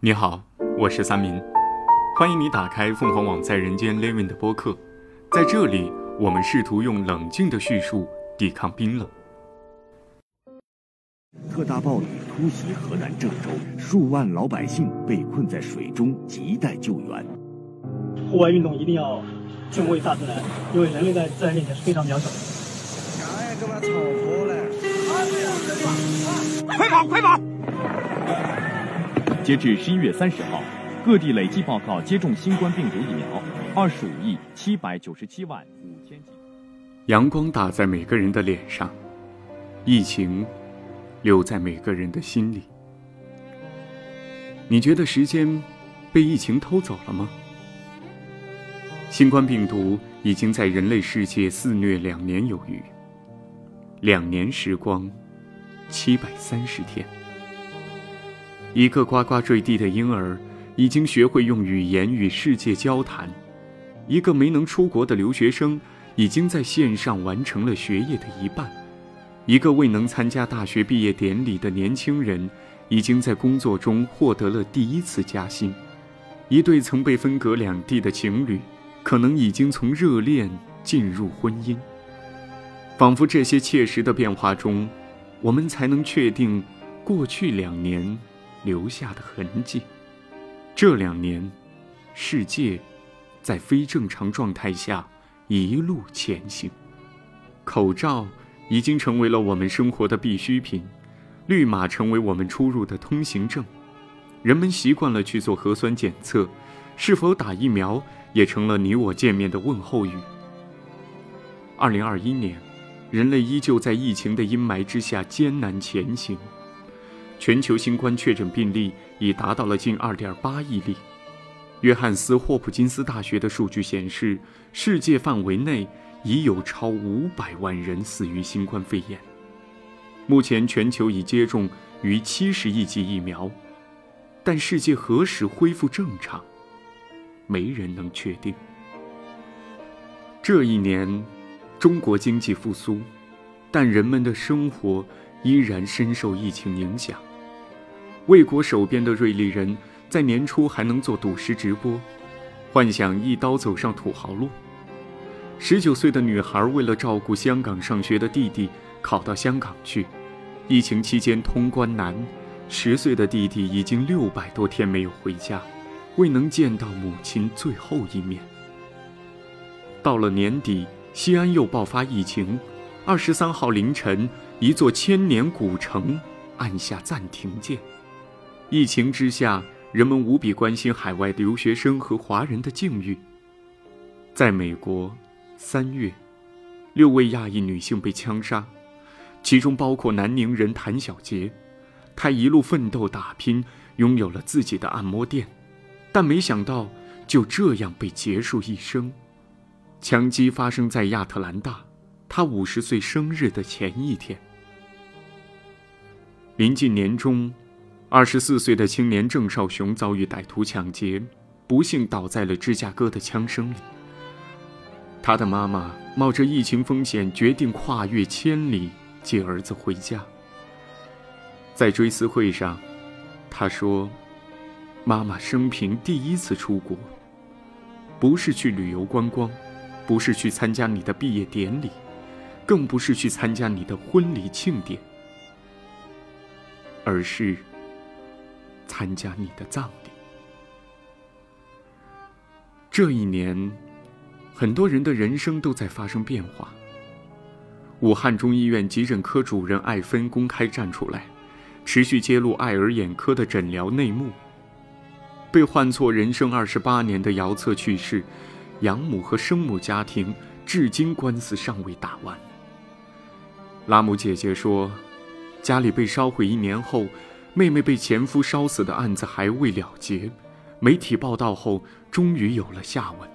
你好，我是三明，欢迎你打开凤凰网在人间 Living 的播客，在这里，我们试图用冷静的叙述抵抗冰冷。特大暴雨突袭河南郑州，数万老百姓被困在水中，亟待救援。户外运动一定要敬畏大自然，因为人类在自然面前是非常渺小的。快跑，快跑！截至十一月三十号，各地累计报告接种新冠病毒疫苗二十五亿七百九十七万五千剂。阳光打在每个人的脸上，疫情留在每个人的心里。你觉得时间被疫情偷走了吗？新冠病毒已经在人类世界肆虐两年有余，两年时光，七百三十天。一个呱呱坠地的婴儿，已经学会用语言与世界交谈；一个没能出国的留学生，已经在线上完成了学业的一半；一个未能参加大学毕业典礼的年轻人，已经在工作中获得了第一次加薪；一对曾被分隔两地的情侣，可能已经从热恋进入婚姻。仿佛这些切实的变化中，我们才能确定过去两年。留下的痕迹。这两年，世界在非正常状态下一路前行。口罩已经成为了我们生活的必需品，绿码成为我们出入的通行证。人们习惯了去做核酸检测，是否打疫苗也成了你我见面的问候语。二零二一年，人类依旧在疫情的阴霾之下艰难前行。全球新冠确诊病例已达到了近2.8亿例。约翰斯·霍普金斯大学的数据显示，世界范围内已有超500万人死于新冠肺炎。目前，全球已接种逾70亿剂疫苗，但世界何时恢复正常，没人能确定。这一年，中国经济复苏，但人们的生活依然深受疫情影响。魏国守边的瑞丽人，在年初还能做赌石直播，幻想一刀走上土豪路。十九岁的女孩为了照顾香港上学的弟弟，考到香港去。疫情期间通关难，十岁的弟弟已经六百多天没有回家，未能见到母亲最后一面。到了年底，西安又爆发疫情，二十三号凌晨，一座千年古城按下暂停键。疫情之下，人们无比关心海外留学生和华人的境遇。在美国，三月，六位亚裔女性被枪杀，其中包括南宁人谭小杰。她一路奋斗打拼，拥有了自己的按摩店，但没想到就这样被结束一生。枪击发生在亚特兰大，她五十岁生日的前一天。临近年终。二十四岁的青年郑少雄遭遇歹徒抢劫，不幸倒在了芝加哥的枪声里。他的妈妈冒着疫情风险，决定跨越千里接儿子回家。在追思会上，他说：“妈妈生平第一次出国，不是去旅游观光，不是去参加你的毕业典礼，更不是去参加你的婚礼庆典，而是……”参加你的葬礼。这一年，很多人的人生都在发生变化。武汉中医院急诊科主任艾芬公开站出来，持续揭露爱尔眼科的诊疗内幕。被换错人生二十八年的姚策去世，养母和生母家庭至今官司尚未打完。拉姆姐姐说，家里被烧毁一年后。妹妹被前夫烧死的案子还未了结，媒体报道后终于有了下文。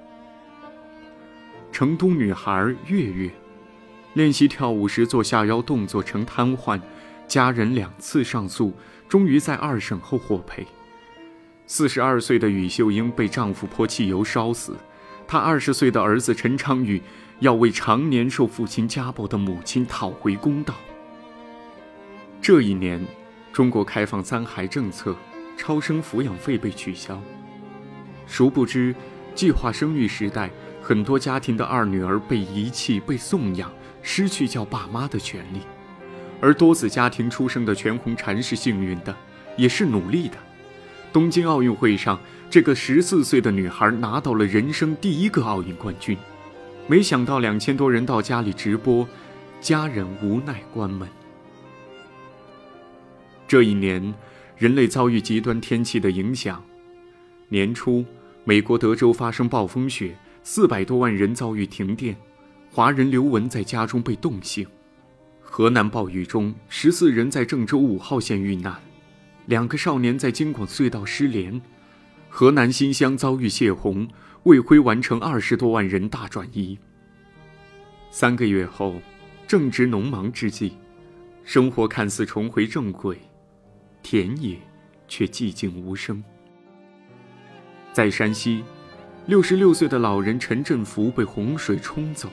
成都女孩月月，练习跳舞时做下腰动作成瘫痪，家人两次上诉，终于在二审后获赔。四十二岁的宇秀英被丈夫泼汽油烧死，她二十岁的儿子陈昌宇要为常年受父亲家暴的母亲讨回公道。这一年。中国开放三孩政策，超生抚养费被取消。殊不知，计划生育时代，很多家庭的二女儿被遗弃、被送养，失去叫爸妈的权利；而多子家庭出生的全红婵是幸运的，也是努力的。东京奥运会上，这个十四岁的女孩拿到了人生第一个奥运冠军。没想到两千多人到家里直播，家人无奈关门。这一年，人类遭遇极端天气的影响。年初，美国德州发生暴风雪，四百多万人遭遇停电，华人刘文在家中被冻醒。河南暴雨中，十四人在郑州五号线遇难，两个少年在京广隧道失联。河南新乡遭遇泄洪，魏辉完成二十多万人大转移。三个月后，正值农忙之际，生活看似重回正轨，田野却寂静无声。在山西，六十六岁的老人陈振福被洪水冲走，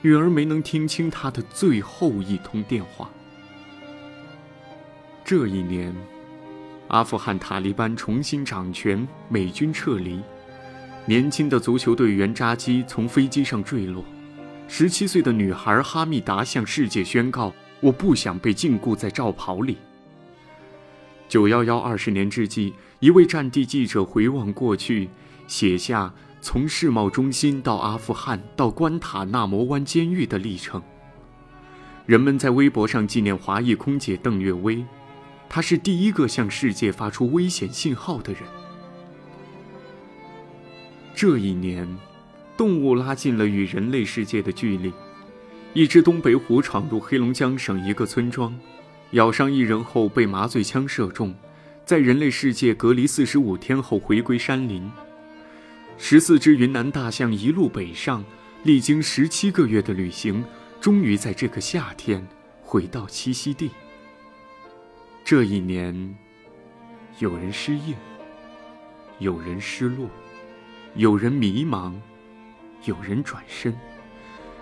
女儿没能听清他的最后一通电话。这一年。阿富汗塔利班重新掌权，美军撤离，年轻的足球队员扎基从飞机上坠落，十七岁的女孩哈密达向世界宣告：“我不想被禁锢在罩袍里。”九幺幺二十年之际，一位战地记者回望过去，写下从世贸中心到阿富汗到关塔那摩湾监狱的历程。人们在微博上纪念华裔空姐邓月薇。她是第一个向世界发出危险信号的人。这一年，动物拉近了与人类世界的距离。一只东北虎闯入黑龙江省一个村庄，咬伤一人后被麻醉枪射中，在人类世界隔离四十五天后回归山林。十四只云南大象一路北上，历经十七个月的旅行，终于在这个夏天回到栖息地。这一年，有人失业，有人失落，有人迷茫，有人转身，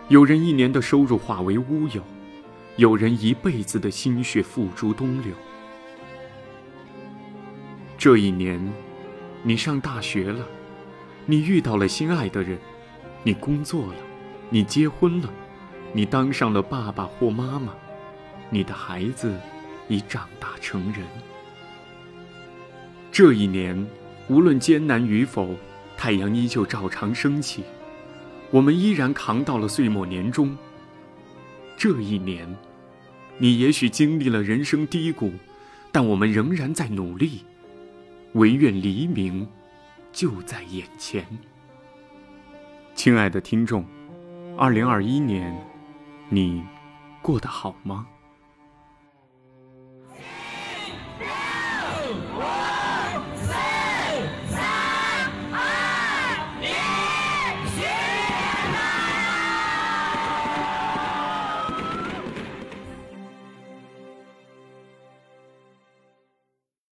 有人一年的收入化为乌有，有人一辈子的心血付诸东流。这一年，你上大学了，你遇到了心爱的人，你工作了，你结婚了，你当上了爸爸或妈妈，你的孩子。已长大成人。这一年，无论艰难与否，太阳依旧照常升起，我们依然扛到了岁末年终。这一年，你也许经历了人生低谷，但我们仍然在努力，唯愿黎明就在眼前。亲爱的听众，二零二一年，你过得好吗？